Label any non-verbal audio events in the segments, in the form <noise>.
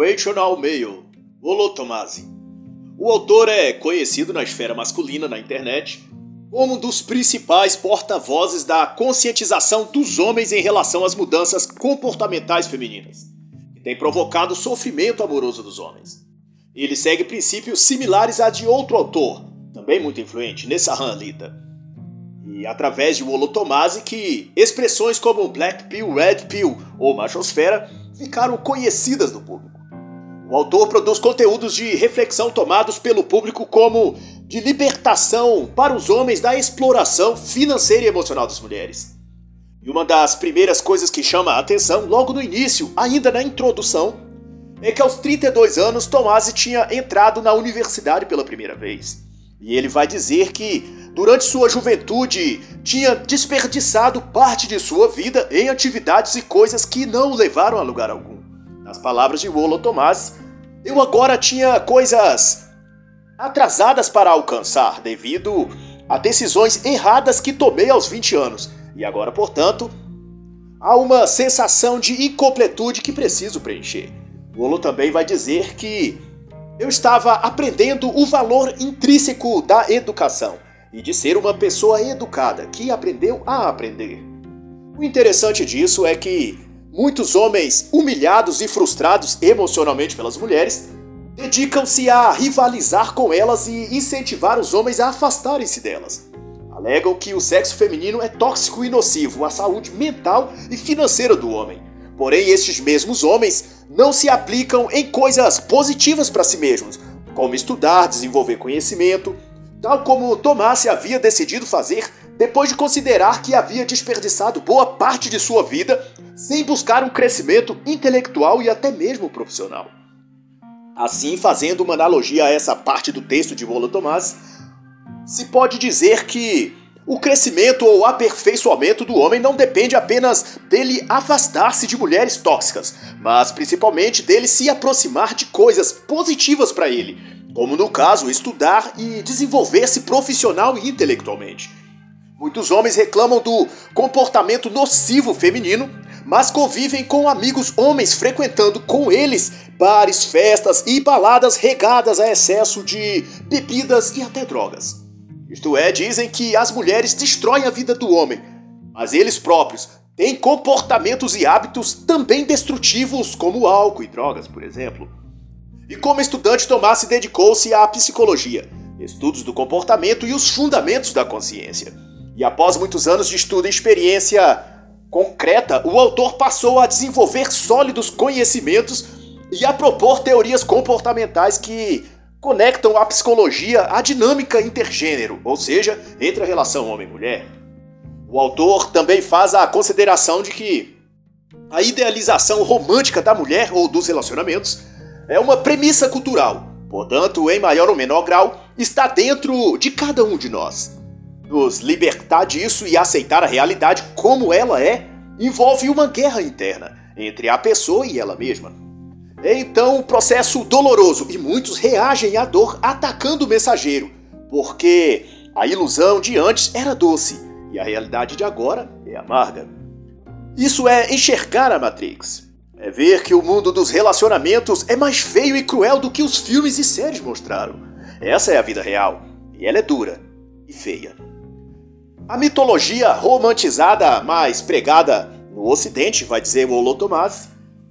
Rational Male, Volo Tomasi. O autor é conhecido na esfera masculina na internet como um dos principais porta-vozes da conscientização dos homens em relação às mudanças comportamentais femininas, que tem provocado sofrimento amoroso dos homens. Ele segue princípios similares a de outro autor, também muito influente, Nessahan Lita. E através de Wolo Tomasi que expressões como Black Pill, Red Pill ou Machosfera ficaram conhecidas no público. O autor produz conteúdos de reflexão tomados pelo público como de libertação para os homens da exploração financeira e emocional das mulheres. E uma das primeiras coisas que chama a atenção logo no início, ainda na introdução, é que aos 32 anos Tomasi tinha entrado na universidade pela primeira vez. E ele vai dizer que, durante sua juventude, tinha desperdiçado parte de sua vida em atividades e coisas que não o levaram a lugar algum. Nas palavras de Wolo Tomasi, eu agora tinha coisas atrasadas para alcançar devido a decisões erradas que tomei aos 20 anos. E agora, portanto, há uma sensação de incompletude que preciso preencher. Golo também vai dizer que eu estava aprendendo o valor intrínseco da educação e de ser uma pessoa educada que aprendeu a aprender. O interessante disso é que muitos homens humilhados e frustrados emocionalmente pelas mulheres dedicam-se a rivalizar com elas e incentivar os homens a afastarem-se delas. Alegam que o sexo feminino é tóxico e nocivo à saúde mental e financeira do homem. Porém, estes mesmos homens não se aplicam em coisas positivas para si mesmos, como estudar, desenvolver conhecimento, tal como Tomás havia decidido fazer depois de considerar que havia desperdiçado boa parte de sua vida sem buscar um crescimento intelectual e até mesmo profissional. Assim, fazendo uma analogia a essa parte do texto de Rolo Tomás, se pode dizer que o crescimento ou aperfeiçoamento do homem não depende apenas dele afastar-se de mulheres tóxicas, mas principalmente dele se aproximar de coisas positivas para ele, como no caso estudar e desenvolver-se profissional e intelectualmente. Muitos homens reclamam do comportamento nocivo feminino, mas convivem com amigos homens frequentando com eles bares, festas e baladas regadas a excesso de bebidas e até drogas. Isto é, dizem que as mulheres destroem a vida do homem, mas eles próprios têm comportamentos e hábitos também destrutivos, como álcool e drogas, por exemplo. E como estudante, Tomás se dedicou-se à psicologia, estudos do comportamento e os fundamentos da consciência. E após muitos anos de estudo e experiência concreta, o autor passou a desenvolver sólidos conhecimentos e a propor teorias comportamentais que conectam a psicologia à dinâmica intergênero, ou seja, entre a relação homem-mulher. O autor também faz a consideração de que a idealização romântica da mulher ou dos relacionamentos é uma premissa cultural, portanto, em maior ou menor grau, está dentro de cada um de nós. Nos libertar disso e aceitar a realidade como ela é envolve uma guerra interna entre a pessoa e ela mesma. É então um processo doloroso e muitos reagem à dor atacando o mensageiro, porque a ilusão de antes era doce e a realidade de agora é amarga. Isso é enxergar a Matrix. É ver que o mundo dos relacionamentos é mais feio e cruel do que os filmes e séries mostraram. Essa é a vida real, e ela é dura e feia. A mitologia romantizada mais pregada no Ocidente, vai dizer o Olotomase,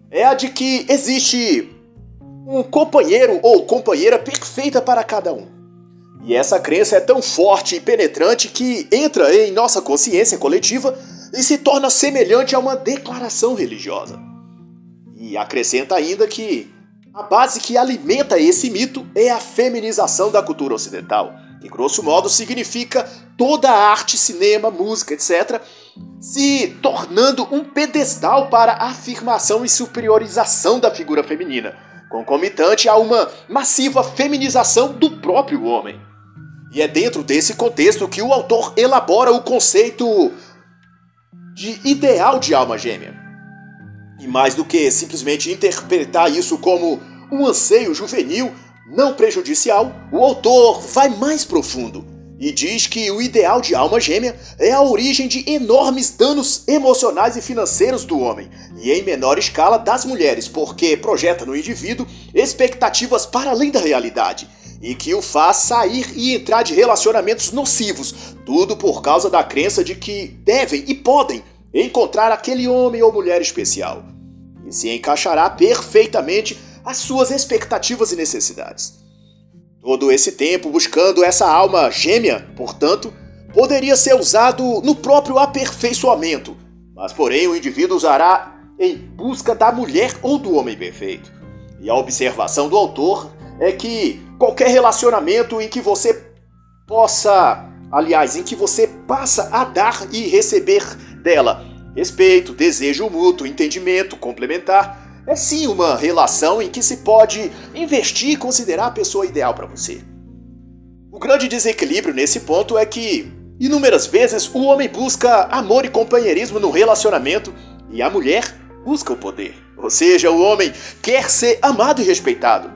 é a de que existe um companheiro ou companheira perfeita para cada um. E essa crença é tão forte e penetrante que entra em nossa consciência coletiva e se torna semelhante a uma declaração religiosa. E acrescenta ainda que a base que alimenta esse mito é a feminização da cultura ocidental, que grosso modo significa toda a arte, cinema, música, etc., se tornando um pedestal para a afirmação e superiorização da figura feminina, concomitante a uma massiva feminização do próprio homem. E é dentro desse contexto que o autor elabora o conceito de ideal de alma gêmea. E mais do que simplesmente interpretar isso como um anseio juvenil não prejudicial, o autor vai mais profundo e diz que o ideal de alma gêmea é a origem de enormes danos emocionais e financeiros do homem, e em menor escala das mulheres, porque projeta no indivíduo expectativas para além da realidade e que o faz sair e entrar de relacionamentos nocivos, tudo por causa da crença de que devem e podem encontrar aquele homem ou mulher especial, e se encaixará perfeitamente às suas expectativas e necessidades. Todo esse tempo buscando essa alma gêmea, portanto, poderia ser usado no próprio aperfeiçoamento, mas porém o indivíduo usará em busca da mulher ou do homem perfeito. E a observação do autor é que qualquer relacionamento em que você possa, aliás, em que você passa a dar e receber dela respeito, desejo mútuo, entendimento complementar, é sim uma relação em que se pode investir e considerar a pessoa ideal para você. O grande desequilíbrio nesse ponto é que, inúmeras vezes, o homem busca amor e companheirismo no relacionamento e a mulher busca o poder. Ou seja, o homem quer ser amado e respeitado.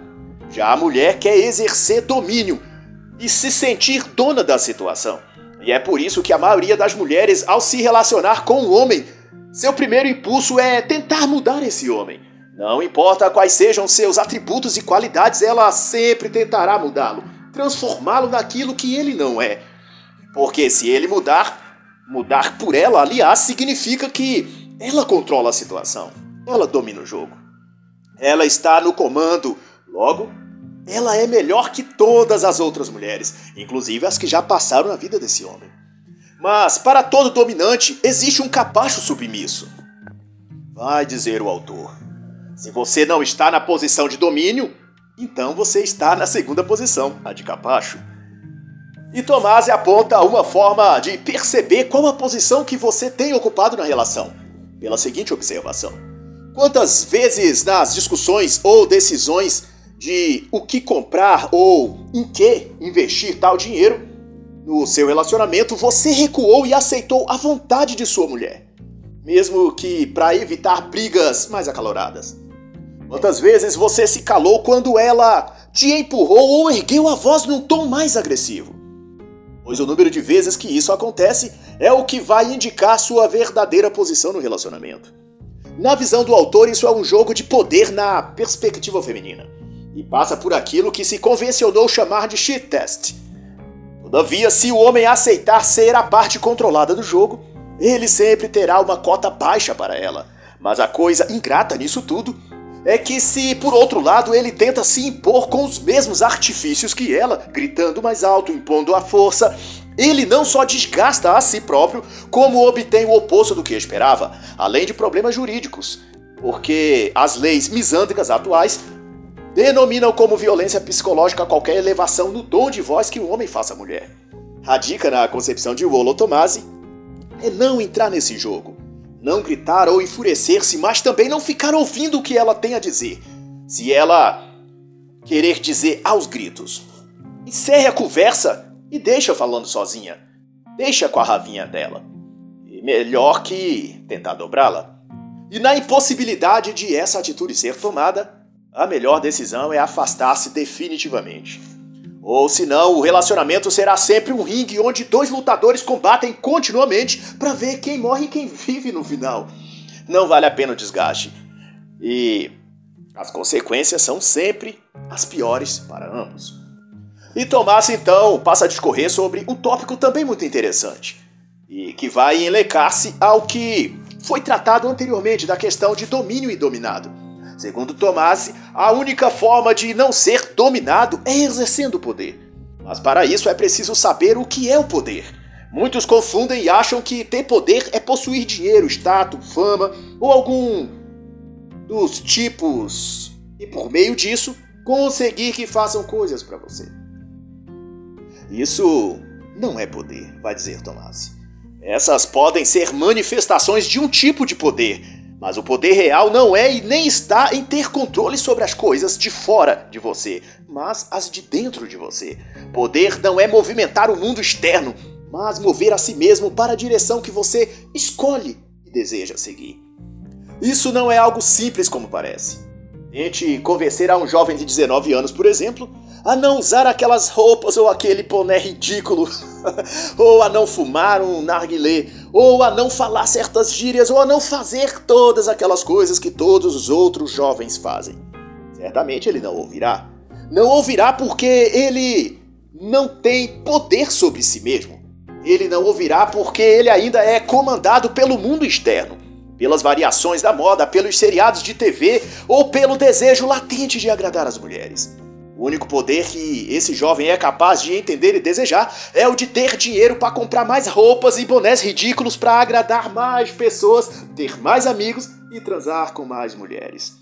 Já a mulher quer exercer domínio e se sentir dona da situação. E é por isso que a maioria das mulheres, ao se relacionar com o homem, seu primeiro impulso é tentar mudar esse homem não importa quais sejam seus atributos e qualidades, ela sempre tentará mudá-lo, transformá-lo naquilo que ele não é. Porque se ele mudar, mudar por ela, aliás, significa que ela controla a situação, ela domina o jogo. Ela está no comando, logo, ela é melhor que todas as outras mulheres, inclusive as que já passaram na vida desse homem. Mas para todo dominante existe um capacho submisso. Vai dizer o autor. Se você não está na posição de domínio, então você está na segunda posição, a de capacho. E Tomás aponta uma forma de perceber qual a posição que você tem ocupado na relação, pela seguinte observação. Quantas vezes nas discussões ou decisões de o que comprar ou em que investir tal dinheiro, no seu relacionamento você recuou e aceitou a vontade de sua mulher, mesmo que para evitar brigas mais acaloradas. Quantas vezes você se calou quando ela te empurrou ou ergueu a voz num tom mais agressivo? Pois o número de vezes que isso acontece é o que vai indicar sua verdadeira posição no relacionamento. Na visão do autor, isso é um jogo de poder na perspectiva feminina e passa por aquilo que se convencionou chamar de shit test. Todavia, se o homem aceitar ser a parte controlada do jogo, ele sempre terá uma cota baixa para ela. Mas a coisa ingrata nisso tudo é que se por outro lado ele tenta se impor com os mesmos artifícios que ela, gritando mais alto, impondo a força, ele não só desgasta a si próprio, como obtém o oposto do que esperava, além de problemas jurídicos, porque as leis misândricas atuais denominam como violência psicológica qualquer elevação no tom de voz que um homem faça à mulher. Radica na concepção de Rollo Tomasi é não entrar nesse jogo não gritar ou enfurecer-se, mas também não ficar ouvindo o que ela tem a dizer. Se ela querer dizer aos gritos, encerre a conversa e deixa falando sozinha. Deixa com a ravinha dela. E melhor que tentar dobrá-la. E na impossibilidade de essa atitude ser tomada, a melhor decisão é afastar-se definitivamente. Ou senão, o relacionamento será sempre um ringue onde dois lutadores combatem continuamente para ver quem morre e quem vive no final. Não vale a pena o desgaste. E as consequências são sempre as piores para ambos. E Tomás então passa a discorrer sobre um tópico também muito interessante e que vai enlecar-se ao que foi tratado anteriormente da questão de domínio e dominado. Segundo Tomás, a única forma de não ser dominado é exercendo o poder. Mas para isso é preciso saber o que é o poder. Muitos confundem e acham que ter poder é possuir dinheiro, status, fama ou algum dos tipos e por meio disso conseguir que façam coisas para você. Isso não é poder, vai dizer Tomás. Essas podem ser manifestações de um tipo de poder, mas o poder real não é e nem está em ter controle sobre as coisas de fora de você, mas as de dentro de você. Poder não é movimentar o mundo externo, mas mover a si mesmo para a direção que você escolhe e deseja seguir. Isso não é algo simples como parece. Tente convencer a um jovem de 19 anos, por exemplo, a não usar aquelas roupas ou aquele boné ridículo <laughs> ou a não fumar um narguilé, ou a não falar certas gírias, ou a não fazer todas aquelas coisas que todos os outros jovens fazem. Certamente ele não ouvirá. Não ouvirá porque ele não tem poder sobre si mesmo. Ele não ouvirá porque ele ainda é comandado pelo mundo externo, pelas variações da moda, pelos seriados de TV ou pelo desejo latente de agradar as mulheres. O único poder que esse jovem é capaz de entender e desejar é o de ter dinheiro para comprar mais roupas e bonés ridículos para agradar mais pessoas, ter mais amigos e transar com mais mulheres.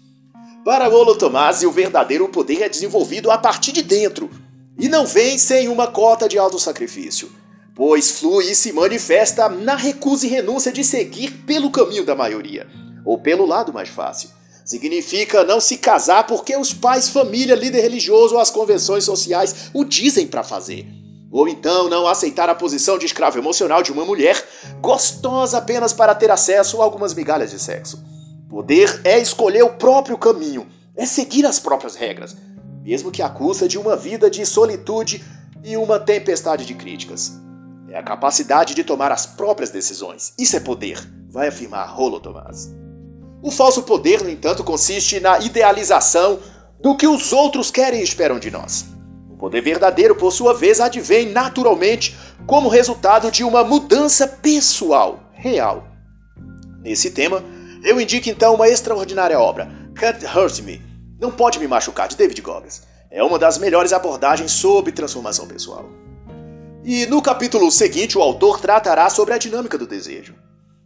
Para Olo Tomasi, o verdadeiro poder é desenvolvido a partir de dentro e não vem sem uma cota de alto sacrifício, pois flui e se manifesta na recusa e renúncia de seguir pelo caminho da maioria ou pelo lado mais fácil Significa não se casar porque os pais, família, líder religioso ou as convenções sociais o dizem para fazer. Ou então não aceitar a posição de escravo emocional de uma mulher gostosa apenas para ter acesso a algumas migalhas de sexo. Poder é escolher o próprio caminho, é seguir as próprias regras, mesmo que à custa de uma vida de solitude e uma tempestade de críticas. É a capacidade de tomar as próprias decisões. Isso é poder, vai afirmar Rolo Tomás. O falso poder, no entanto, consiste na idealização do que os outros querem e esperam de nós. O poder verdadeiro, por sua vez, advém naturalmente como resultado de uma mudança pessoal, real. Nesse tema, eu indico então uma extraordinária obra, Can't Hurt Me, Não Pode Me Machucar, de David Goggins. É uma das melhores abordagens sobre transformação pessoal. E no capítulo seguinte, o autor tratará sobre a dinâmica do desejo.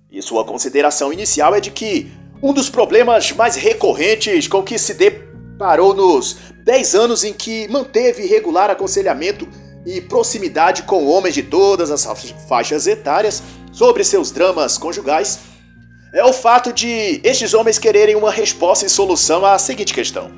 E sua consideração inicial é de que um dos problemas mais recorrentes com que se deparou nos 10 anos em que manteve regular aconselhamento e proximidade com homens de todas as faixas etárias sobre seus dramas conjugais é o fato de estes homens quererem uma resposta e solução à seguinte questão.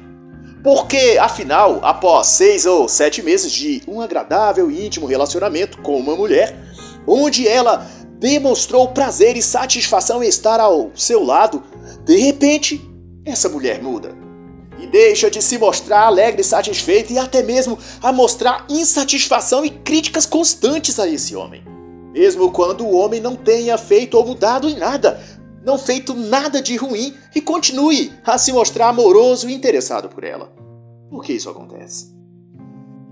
Porque, afinal, após seis ou sete meses de um agradável e íntimo relacionamento com uma mulher, onde ela demonstrou prazer e satisfação em estar ao seu lado, de repente, essa mulher muda e deixa de se mostrar alegre e satisfeita e até mesmo a mostrar insatisfação e críticas constantes a esse homem. Mesmo quando o homem não tenha feito ou mudado em nada, não feito nada de ruim e continue a se mostrar amoroso e interessado por ela. Por que isso acontece?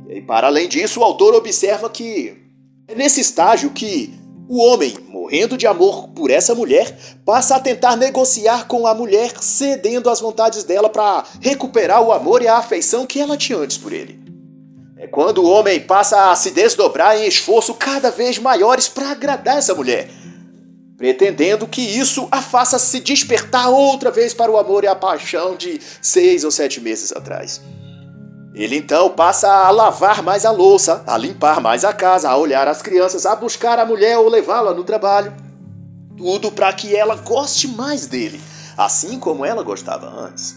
E para além disso, o autor observa que é nesse estágio que o homem, morrendo de amor por essa mulher, passa a tentar negociar com a mulher, cedendo às vontades dela para recuperar o amor e a afeição que ela tinha antes por ele. É quando o homem passa a se desdobrar em esforço cada vez maiores para agradar essa mulher, pretendendo que isso a faça se despertar outra vez para o amor e a paixão de seis ou sete meses atrás. Ele então passa a lavar mais a louça, a limpar mais a casa, a olhar as crianças, a buscar a mulher ou levá-la no trabalho. Tudo para que ela goste mais dele, assim como ela gostava antes.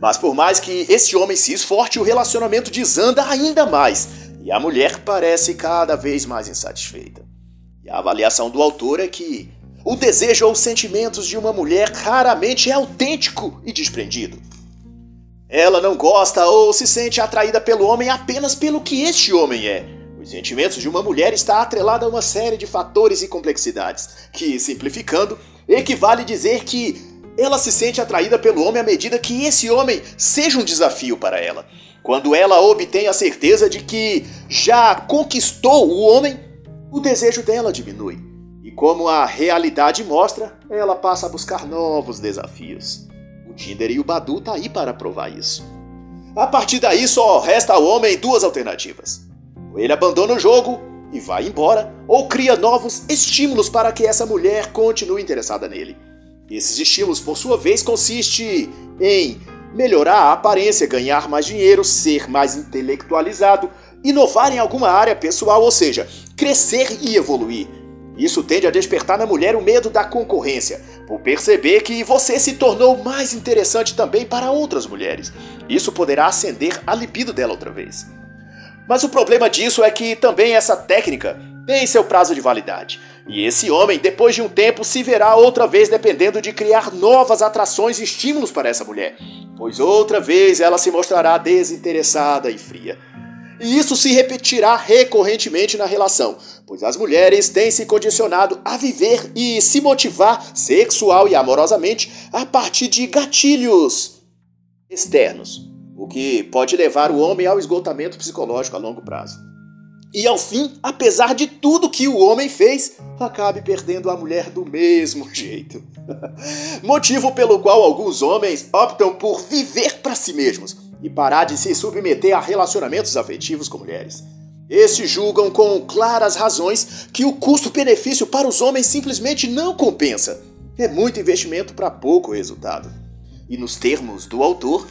Mas por mais que esse homem se esforce, o relacionamento desanda ainda mais e a mulher parece cada vez mais insatisfeita. E a avaliação do autor é que o desejo ou sentimentos de uma mulher raramente é autêntico e desprendido. Ela não gosta ou se sente atraída pelo homem apenas pelo que este homem é. Os sentimentos de uma mulher está atrelado a uma série de fatores e complexidades, que, simplificando, equivale dizer que ela se sente atraída pelo homem à medida que esse homem seja um desafio para ela. Quando ela obtém a certeza de que já conquistou o homem, o desejo dela diminui. E como a realidade mostra, ela passa a buscar novos desafios. Tinder e o Badu tá aí para provar isso. A partir daí só resta ao homem duas alternativas. Ou ele abandona o jogo e vai embora, ou cria novos estímulos para que essa mulher continue interessada nele. Esses estímulos, por sua vez, consiste em melhorar a aparência, ganhar mais dinheiro, ser mais intelectualizado, inovar em alguma área pessoal, ou seja, crescer e evoluir. Isso tende a despertar na mulher o medo da concorrência, por perceber que você se tornou mais interessante também para outras mulheres. Isso poderá acender a libido dela outra vez. Mas o problema disso é que também essa técnica tem seu prazo de validade. E esse homem, depois de um tempo, se verá outra vez dependendo de criar novas atrações e estímulos para essa mulher, pois outra vez ela se mostrará desinteressada e fria. E isso se repetirá recorrentemente na relação, pois as mulheres têm se condicionado a viver e se motivar sexual e amorosamente a partir de gatilhos externos, o que pode levar o homem ao esgotamento psicológico a longo prazo. E ao fim, apesar de tudo que o homem fez, acabe perdendo a mulher do mesmo <laughs> jeito. Motivo pelo qual alguns homens optam por viver para si mesmos e parar de se submeter a relacionamentos afetivos com mulheres. Estes julgam com claras razões que o custo-benefício para os homens simplesmente não compensa. É muito investimento para pouco resultado. E nos termos do autor,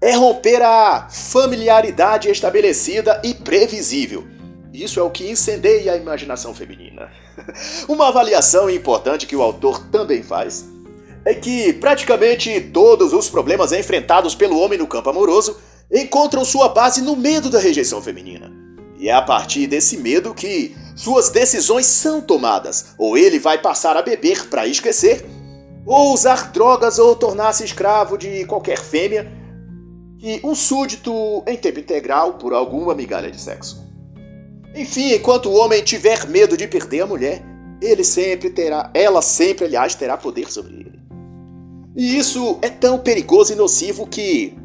é romper a familiaridade estabelecida e previsível. Isso é o que incendeia a imaginação feminina. <laughs> Uma avaliação importante que o autor também faz é que praticamente todos os problemas enfrentados pelo homem no campo amoroso encontram sua base no medo da rejeição feminina. E é a partir desse medo que suas decisões são tomadas. Ou ele vai passar a beber para esquecer, ou usar drogas ou tornar-se escravo de qualquer fêmea e um súdito em tempo integral por alguma migalha de sexo. Enfim, enquanto o homem tiver medo de perder a mulher, ele sempre terá, ela sempre, aliás, terá poder sobre ele. E isso é tão perigoso e nocivo que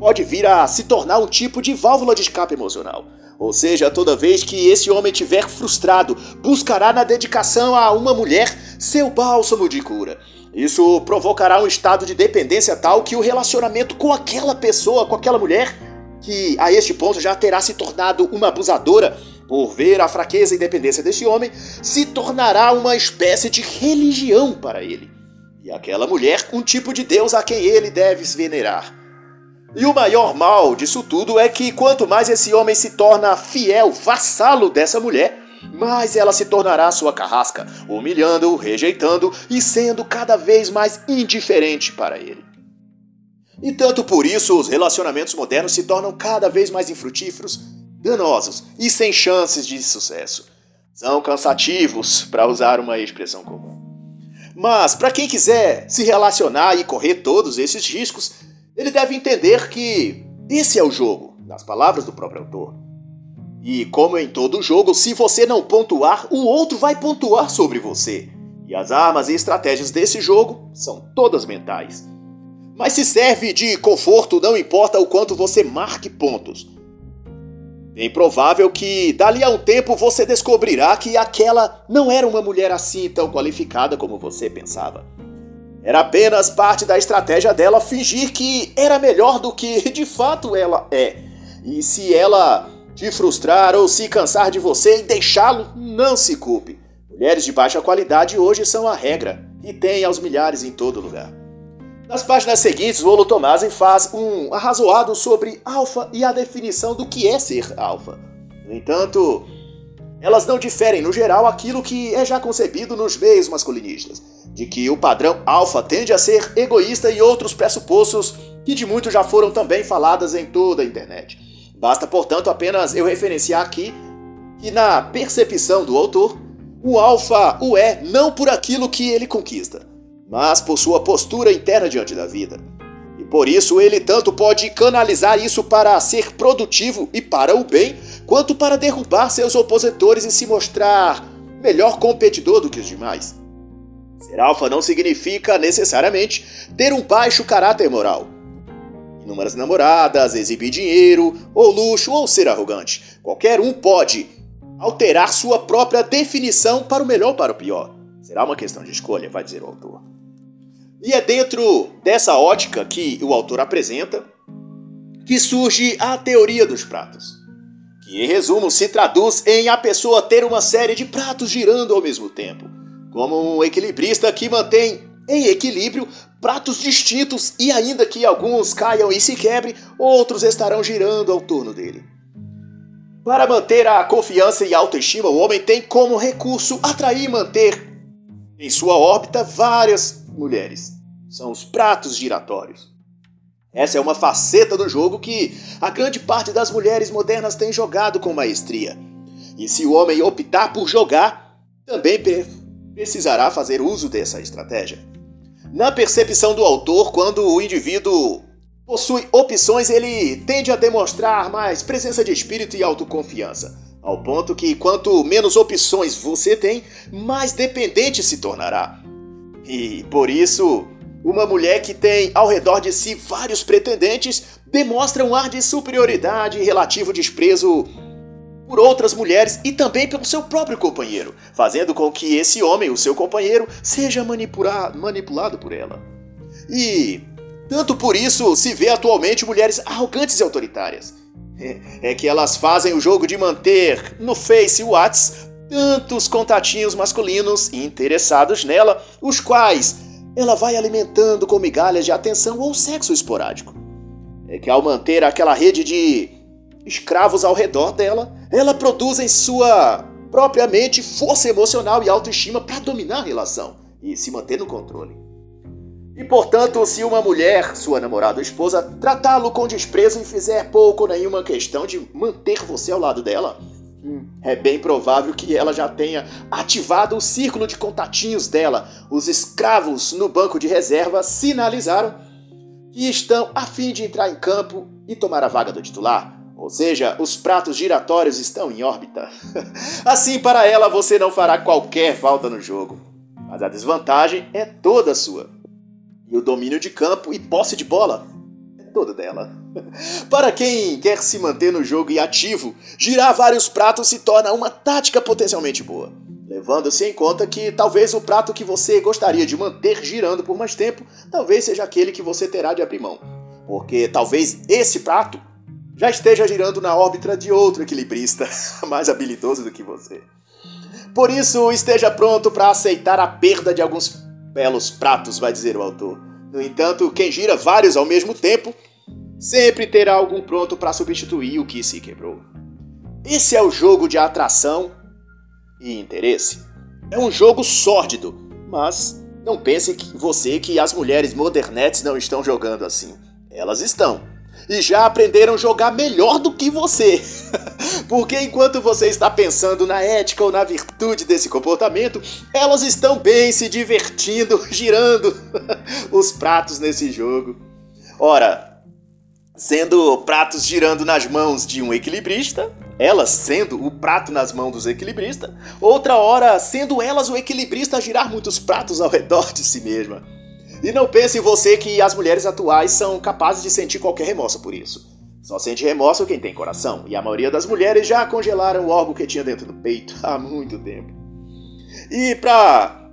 pode vir a se tornar um tipo de válvula de escape emocional. Ou seja, toda vez que esse homem estiver frustrado, buscará na dedicação a uma mulher seu bálsamo de cura. Isso provocará um estado de dependência tal que o relacionamento com aquela pessoa, com aquela mulher, que a este ponto já terá se tornado uma abusadora, por ver a fraqueza e independência desse homem, se tornará uma espécie de religião para ele e aquela mulher um tipo de Deus a quem ele deve venerar. E o maior mal disso tudo é que quanto mais esse homem se torna fiel, vassalo dessa mulher, mais ela se tornará sua carrasca, humilhando, rejeitando e sendo cada vez mais indiferente para ele. E tanto por isso os relacionamentos modernos se tornam cada vez mais infrutíferos, danosos e sem chances de sucesso. São cansativos, para usar uma expressão comum. Mas para quem quiser se relacionar e correr todos esses riscos, ele deve entender que esse é o jogo, nas palavras do próprio autor. E como em todo jogo, se você não pontuar, o outro vai pontuar sobre você. E as armas e estratégias desse jogo são todas mentais. Mas se serve de conforto, não importa o quanto você marque pontos. Bem provável que dali a um tempo você descobrirá que aquela não era uma mulher assim tão qualificada como você pensava. Era apenas parte da estratégia dela fingir que era melhor do que de fato ela é. E se ela te frustrar ou se cansar de você e deixá-lo, não se culpe. Mulheres de baixa qualidade hoje são a regra e tem aos milhares em todo lugar. Nas páginas seguintes, o Olo Tomasi faz um arrazoado sobre alfa e a definição do que é ser alfa. No entanto, elas não diferem, no geral, aquilo que é já concebido nos meios masculinistas, de que o padrão alfa tende a ser egoísta e outros pressupostos que de muito já foram também faladas em toda a internet. Basta, portanto, apenas eu referenciar aqui que na percepção do autor, o alfa o é não por aquilo que ele conquista, mas por sua postura interna diante da vida. E por isso ele tanto pode canalizar isso para ser produtivo e para o bem, quanto para derrubar seus opositores e se mostrar melhor competidor do que os demais. Ser alfa não significa necessariamente ter um baixo caráter moral. Inúmeras namoradas, exibir dinheiro, ou luxo, ou ser arrogante. Qualquer um pode alterar sua própria definição para o melhor ou para o pior. Será uma questão de escolha, vai dizer o autor. E é dentro dessa ótica que o autor apresenta que surge a teoria dos pratos, que em resumo se traduz em a pessoa ter uma série de pratos girando ao mesmo tempo, como um equilibrista que mantém em equilíbrio pratos distintos e ainda que alguns caiam e se quebrem, outros estarão girando ao torno dele. Para manter a confiança e autoestima, o homem tem como recurso atrair e manter em sua órbita várias mulheres. São os pratos giratórios. Essa é uma faceta do jogo que a grande parte das mulheres modernas tem jogado com maestria. E se o homem optar por jogar, também precisará fazer uso dessa estratégia. Na percepção do autor, quando o indivíduo possui opções, ele tende a demonstrar mais presença de espírito e autoconfiança. Ao ponto que quanto menos opções você tem, mais dependente se tornará. E por isso, uma mulher que tem ao redor de si vários pretendentes demonstra um ar de superioridade e relativo desprezo por outras mulheres e também pelo seu próprio companheiro, fazendo com que esse homem, o seu companheiro, seja manipula manipulado por ela. E tanto por isso se vê atualmente mulheres arrogantes e autoritárias. É, é que elas fazem o jogo de manter no Face e Whats tantos contatinhos masculinos interessados nela, os quais ela vai alimentando com migalhas de atenção ou sexo esporádico. É que ao manter aquela rede de escravos ao redor dela, ela produz em sua própria mente força emocional e autoestima para dominar a relação e se manter no controle. E portanto, se uma mulher, sua namorada ou esposa, tratá-lo com desprezo e fizer pouco ou nenhuma questão de manter você ao lado dela, é bem provável que ela já tenha ativado o círculo de contatinhos dela. Os escravos no banco de reserva sinalizaram que estão a fim de entrar em campo e tomar a vaga do titular. Ou seja, os pratos giratórios estão em órbita. <laughs> assim, para ela, você não fará qualquer falta no jogo. Mas a desvantagem é toda sua. E o domínio de campo e posse de bola é todo dela. Para quem quer se manter no jogo e ativo, girar vários pratos se torna uma tática potencialmente boa. Levando-se em conta que talvez o prato que você gostaria de manter girando por mais tempo, talvez seja aquele que você terá de abrir mão. Porque talvez esse prato já esteja girando na órbita de outro equilibrista <laughs> mais habilidoso do que você. Por isso, esteja pronto para aceitar a perda de alguns belos pratos, vai dizer o autor. No entanto, quem gira vários ao mesmo tempo sempre terá algum pronto para substituir o que se quebrou. Esse é o jogo de atração e interesse. É um jogo sórdido, mas não pense que você que as mulheres modernetes não estão jogando assim. Elas estão e já aprenderam a jogar melhor do que você. <laughs> Porque enquanto você está pensando na ética ou na virtude desse comportamento, elas estão bem se divertindo, <laughs> girando <laughs> os pratos nesse jogo. Ora, sendo pratos girando nas mãos de um equilibrista, elas sendo o prato nas mãos dos equilibristas, outra hora sendo elas o equilibrista a girar muitos pratos ao redor de si mesma. E não pense você que as mulheres atuais são capazes de sentir qualquer remorso por isso. Só sente remorso quem tem coração, e a maioria das mulheres já congelaram o órgão que tinha dentro do peito <laughs> há muito tempo. E para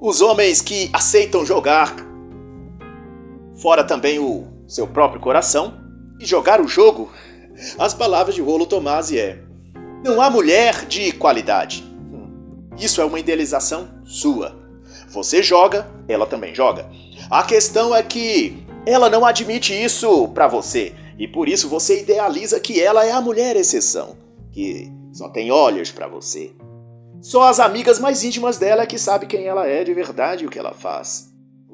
os homens que aceitam jogar fora também o seu próprio coração e jogar o jogo, as palavras de Rolo Tomasi é: Não há mulher de qualidade. Isso é uma idealização sua. Você joga, ela também joga. A questão é que ela não admite isso para você e por isso você idealiza que ela é a mulher exceção, que só tem olhos para você. Só as amigas mais íntimas dela é que sabe quem ela é de verdade e o que ela faz.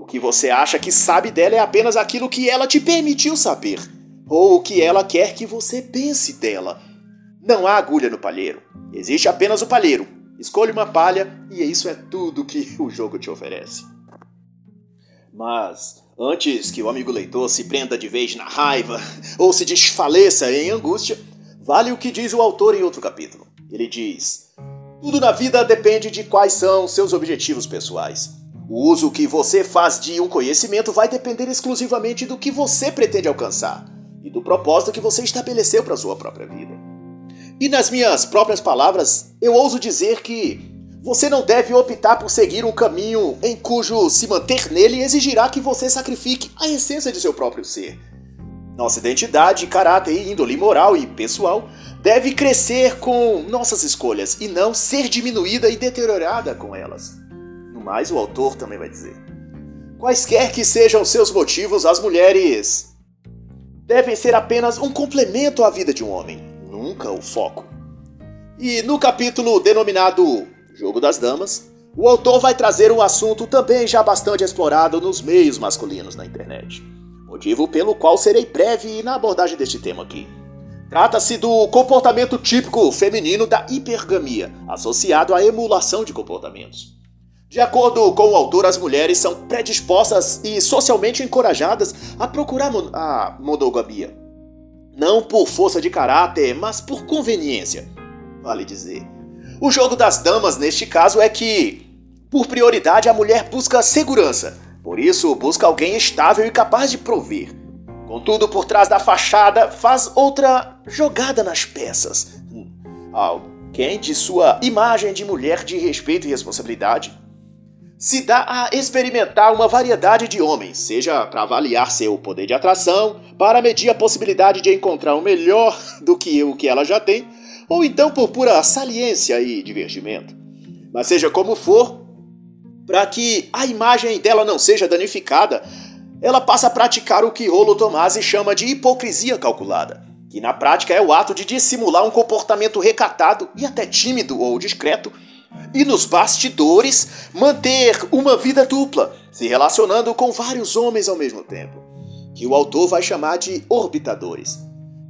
O que você acha que sabe dela é apenas aquilo que ela te permitiu saber, ou o que ela quer que você pense dela. Não há agulha no palheiro, existe apenas o palheiro, Escolha uma palha e isso é tudo que <laughs> o jogo te oferece. Mas antes que o amigo leitor se prenda de vez na raiva <laughs> ou se desfaleça em angústia, vale o que diz o autor em outro capítulo. Ele diz: Tudo na vida depende de quais são seus objetivos pessoais. O uso que você faz de um conhecimento vai depender exclusivamente do que você pretende alcançar e do propósito que você estabeleceu para sua própria vida. E nas minhas próprias palavras, eu ouso dizer que você não deve optar por seguir um caminho em cujo se manter nele exigirá que você sacrifique a essência de seu próprio ser. Nossa identidade, caráter, índole moral e pessoal deve crescer com nossas escolhas e não ser diminuída e deteriorada com elas. No mais, o autor também vai dizer: quaisquer que sejam seus motivos, as mulheres devem ser apenas um complemento à vida de um homem nunca o foco. E no capítulo denominado Jogo das Damas, o autor vai trazer um assunto também já bastante explorado nos meios masculinos na internet. Motivo pelo qual serei breve na abordagem deste tema aqui. Trata-se do comportamento típico feminino da hipergamia, associado à emulação de comportamentos. De acordo com o autor, as mulheres são predispostas e socialmente encorajadas a procurar a monogamia. Não por força de caráter, mas por conveniência, vale dizer. O jogo das damas neste caso é que, por prioridade, a mulher busca segurança, por isso busca alguém estável e capaz de prover. Contudo, por trás da fachada, faz outra jogada nas peças. Alguém de sua imagem de mulher de respeito e responsabilidade se dá a experimentar uma variedade de homens, seja para avaliar seu poder de atração, para medir a possibilidade de encontrar um melhor do que o que ela já tem, ou então por pura saliência e divertimento. Mas seja como for, para que a imagem dela não seja danificada, ela passa a praticar o que Rolo Tomasi chama de hipocrisia calculada, que na prática é o ato de dissimular um comportamento recatado e até tímido ou discreto e nos bastidores manter uma vida dupla, se relacionando com vários homens ao mesmo tempo, que o autor vai chamar de orbitadores,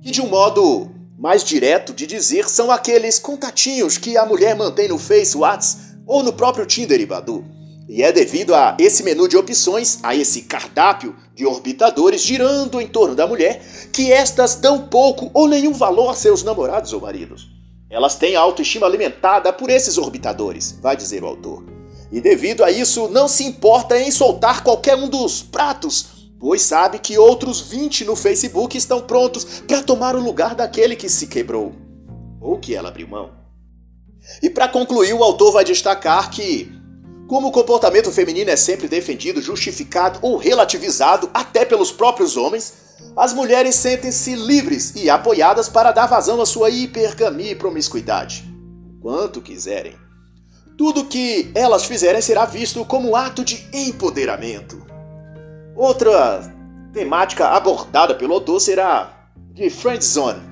que de um modo mais direto de dizer são aqueles contatinhos que a mulher mantém no Face, Whats ou no próprio Tinder e Badu. E é devido a esse menu de opções, a esse cardápio de orbitadores girando em torno da mulher, que estas dão pouco ou nenhum valor a seus namorados ou maridos. Elas têm a autoestima alimentada por esses orbitadores, vai dizer o autor. E devido a isso, não se importa em soltar qualquer um dos pratos, pois sabe que outros 20 no Facebook estão prontos para tomar o lugar daquele que se quebrou ou que ela abriu mão. E para concluir, o autor vai destacar que, como o comportamento feminino é sempre defendido, justificado ou relativizado até pelos próprios homens, as mulheres sentem-se livres e apoiadas para dar vazão à sua hipergamia e promiscuidade, quanto quiserem. Tudo que elas fizerem será visto como ato de empoderamento. Outra temática abordada pelo autor será de Friendzone,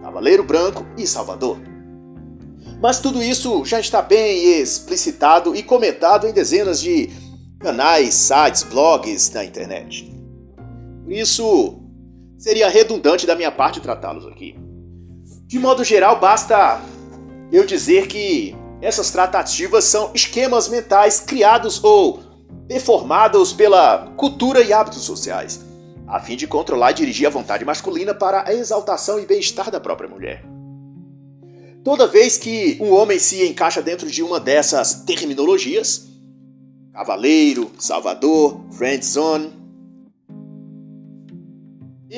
Cavaleiro Branco e Salvador. Mas tudo isso já está bem explicitado e comentado em dezenas de canais, sites, blogs da internet. Isso, seria redundante da minha parte tratá-los aqui. De modo geral, basta eu dizer que essas tratativas são esquemas mentais criados ou deformados pela cultura e hábitos sociais, a fim de controlar e dirigir a vontade masculina para a exaltação e bem-estar da própria mulher. Toda vez que um homem se encaixa dentro de uma dessas terminologias, cavaleiro, salvador, friend zone,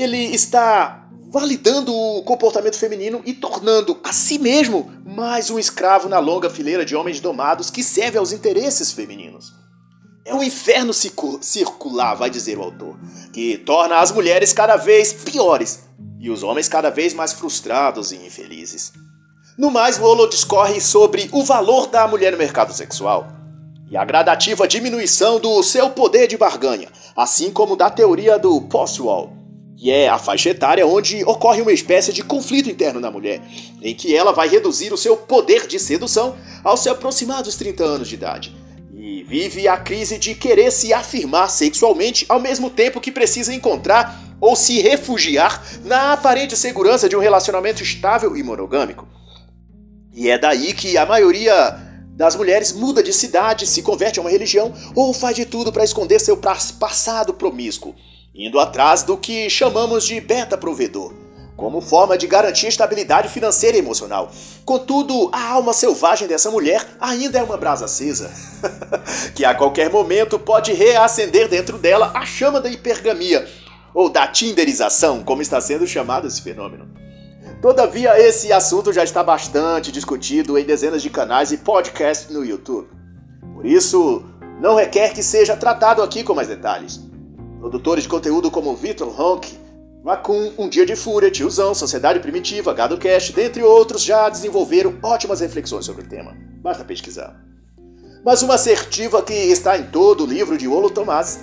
ele está validando o comportamento feminino e tornando a si mesmo mais um escravo na longa fileira de homens domados que serve aos interesses femininos. É um inferno circular, vai dizer o autor, que torna as mulheres cada vez piores e os homens cada vez mais frustrados e infelizes. No mais, Rolo discorre sobre o valor da mulher no mercado sexual e a gradativa diminuição do seu poder de barganha, assim como da teoria do post-wall que é a faixa etária onde ocorre uma espécie de conflito interno na mulher, em que ela vai reduzir o seu poder de sedução ao se aproximar dos 30 anos de idade. E vive a crise de querer se afirmar sexualmente ao mesmo tempo que precisa encontrar ou se refugiar na aparente segurança de um relacionamento estável e monogâmico. E é daí que a maioria das mulheres muda de cidade, se converte a uma religião ou faz de tudo para esconder seu passado promíscuo indo atrás do que chamamos de beta provedor, como forma de garantir estabilidade financeira e emocional. Contudo, a alma selvagem dessa mulher ainda é uma brasa acesa, <laughs> que a qualquer momento pode reacender dentro dela a chama da hipergamia, ou da tinderização, como está sendo chamado esse fenômeno. Todavia, esse assunto já está bastante discutido em dezenas de canais e podcasts no YouTube. Por isso, não requer que seja tratado aqui com mais detalhes. Produtores de conteúdo como Vitor Honk, Macum, Um Dia de Fúria, Tiozão, Sociedade Primitiva, Gado Cast, dentre outros, já desenvolveram ótimas reflexões sobre o tema. Basta pesquisar. Mas uma assertiva que está em todo o livro de Olo Tomás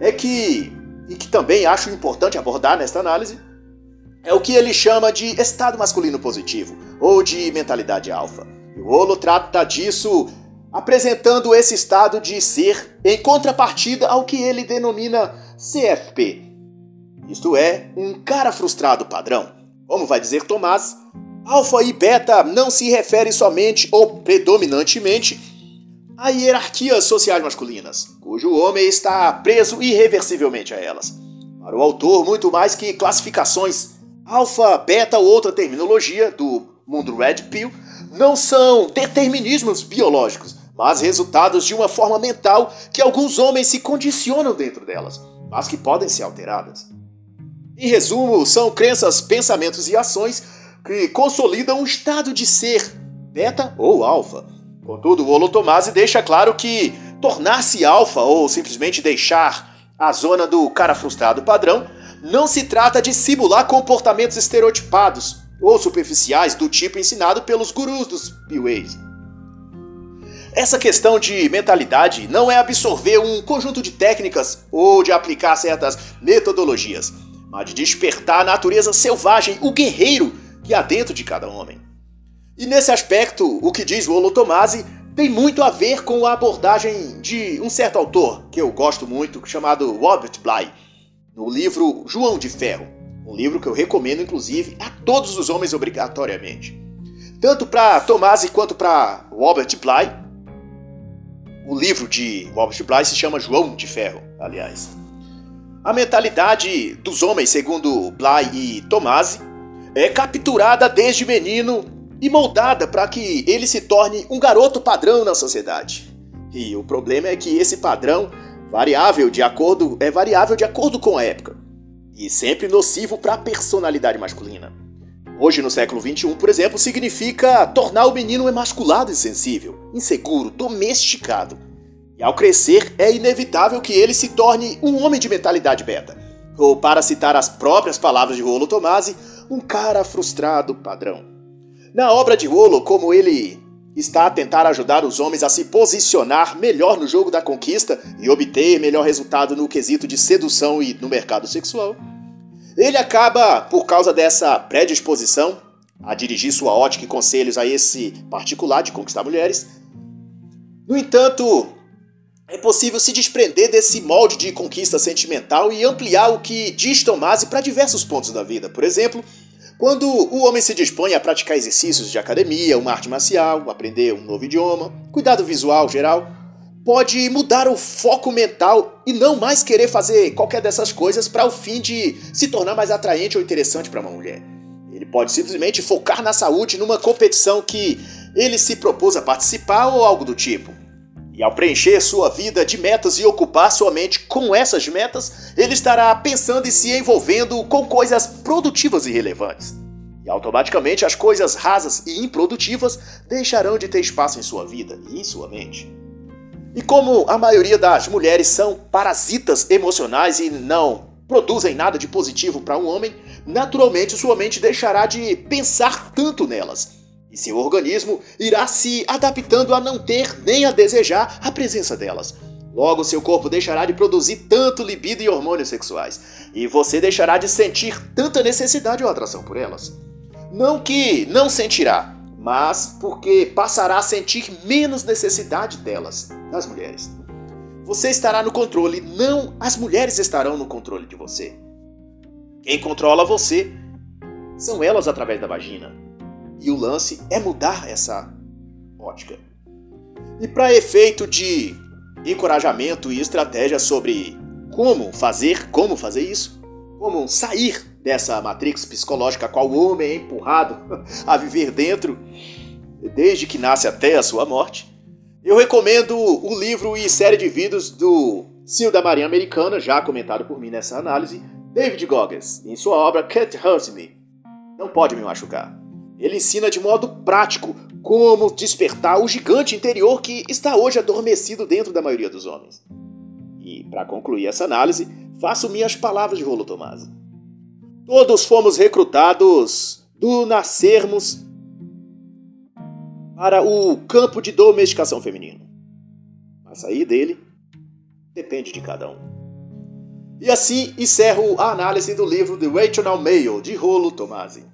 é que, e que também acho importante abordar nesta análise, é o que ele chama de estado masculino positivo, ou de mentalidade alfa. E o Olo trata disso apresentando esse estado de ser em contrapartida ao que ele denomina CFP. Isto é, um cara frustrado padrão. Como vai dizer Tomás, alfa e beta não se refere somente ou predominantemente a hierarquias sociais masculinas, cujo homem está preso irreversivelmente a elas. Para o autor, muito mais que classificações alfa, beta ou outra terminologia do mundo Red Pill, não são determinismos biológicos, mas resultados de uma forma mental que alguns homens se condicionam dentro delas, mas que podem ser alteradas. Em resumo, são crenças, pensamentos e ações que consolidam um estado de ser beta ou alfa. Contudo, o Holotomase deixa claro que tornar-se alfa ou simplesmente deixar a zona do cara frustrado padrão não se trata de simular comportamentos estereotipados ou superficiais do tipo ensinado pelos gurus dos P-Ways. Essa questão de mentalidade não é absorver um conjunto de técnicas ou de aplicar certas metodologias mas de despertar a natureza selvagem, o guerreiro que há dentro de cada homem. E nesse aspecto, o que diz o Olotomase tem muito a ver com a abordagem de um certo autor que eu gosto muito, chamado Robert Bly, no livro João de Ferro, um livro que eu recomendo inclusive a todos os homens obrigatoriamente. Tanto para Tomasi quanto para Robert Bly, o livro de Robert Bly se chama João de Ferro, aliás. A mentalidade dos homens, segundo Bly e Tomasi, é capturada desde menino e moldada para que ele se torne um garoto padrão na sociedade. E o problema é que esse padrão variável de acordo é variável de acordo com a época e sempre nocivo para a personalidade masculina. Hoje, no século XXI, por exemplo, significa tornar o menino emasculado e sensível, inseguro, domesticado e ao crescer, é inevitável que ele se torne um homem de mentalidade beta. Ou, para citar as próprias palavras de Rolo Tomasi, um cara frustrado padrão. Na obra de Rolo, como ele está a tentar ajudar os homens a se posicionar melhor no jogo da conquista e obter melhor resultado no quesito de sedução e no mercado sexual, ele acaba, por causa dessa predisposição a dirigir sua ótica e conselhos a esse particular de conquistar mulheres, no entanto, é possível se desprender desse molde de conquista sentimental e ampliar o que diz Tomasi para diversos pontos da vida. Por exemplo, quando o homem se dispõe a praticar exercícios de academia, uma arte marcial, aprender um novo idioma, cuidado visual geral, pode mudar o foco mental e não mais querer fazer qualquer dessas coisas para o fim de se tornar mais atraente ou interessante para uma mulher. Ele pode simplesmente focar na saúde numa competição que ele se propôs a participar ou algo do tipo. E ao preencher sua vida de metas e ocupar sua mente com essas metas, ele estará pensando e se envolvendo com coisas produtivas e relevantes. E automaticamente as coisas rasas e improdutivas deixarão de ter espaço em sua vida e em sua mente. E como a maioria das mulheres são parasitas emocionais e não produzem nada de positivo para um homem, naturalmente sua mente deixará de pensar tanto nelas e seu organismo irá se adaptando a não ter nem a desejar a presença delas. Logo, seu corpo deixará de produzir tanto libido e hormônios sexuais, e você deixará de sentir tanta necessidade ou atração por elas. Não que não sentirá, mas porque passará a sentir menos necessidade delas, das mulheres. Você estará no controle, não as mulheres estarão no controle de você. Quem controla você são elas através da vagina. E o lance é mudar essa ótica. E para efeito de encorajamento e estratégia sobre como fazer, como fazer isso, como sair dessa matrix psicológica a qual o homem é empurrado <laughs> a viver dentro desde que nasce até a sua morte, eu recomendo o livro e série de vídeos do Cio da Marinha Americana, já comentado por mim nessa análise, David Goggins, em sua obra Can't Hurt Me. Não pode me machucar. Ele ensina de modo prático como despertar o gigante interior que está hoje adormecido dentro da maioria dos homens. E, para concluir essa análise, faço minhas palavras de Rolo Tomasi. Todos fomos recrutados do nascermos para o campo de domesticação feminino. Mas sair dele depende de cada um. E assim encerro a análise do livro The Rational Male, de Rolo Tomasi.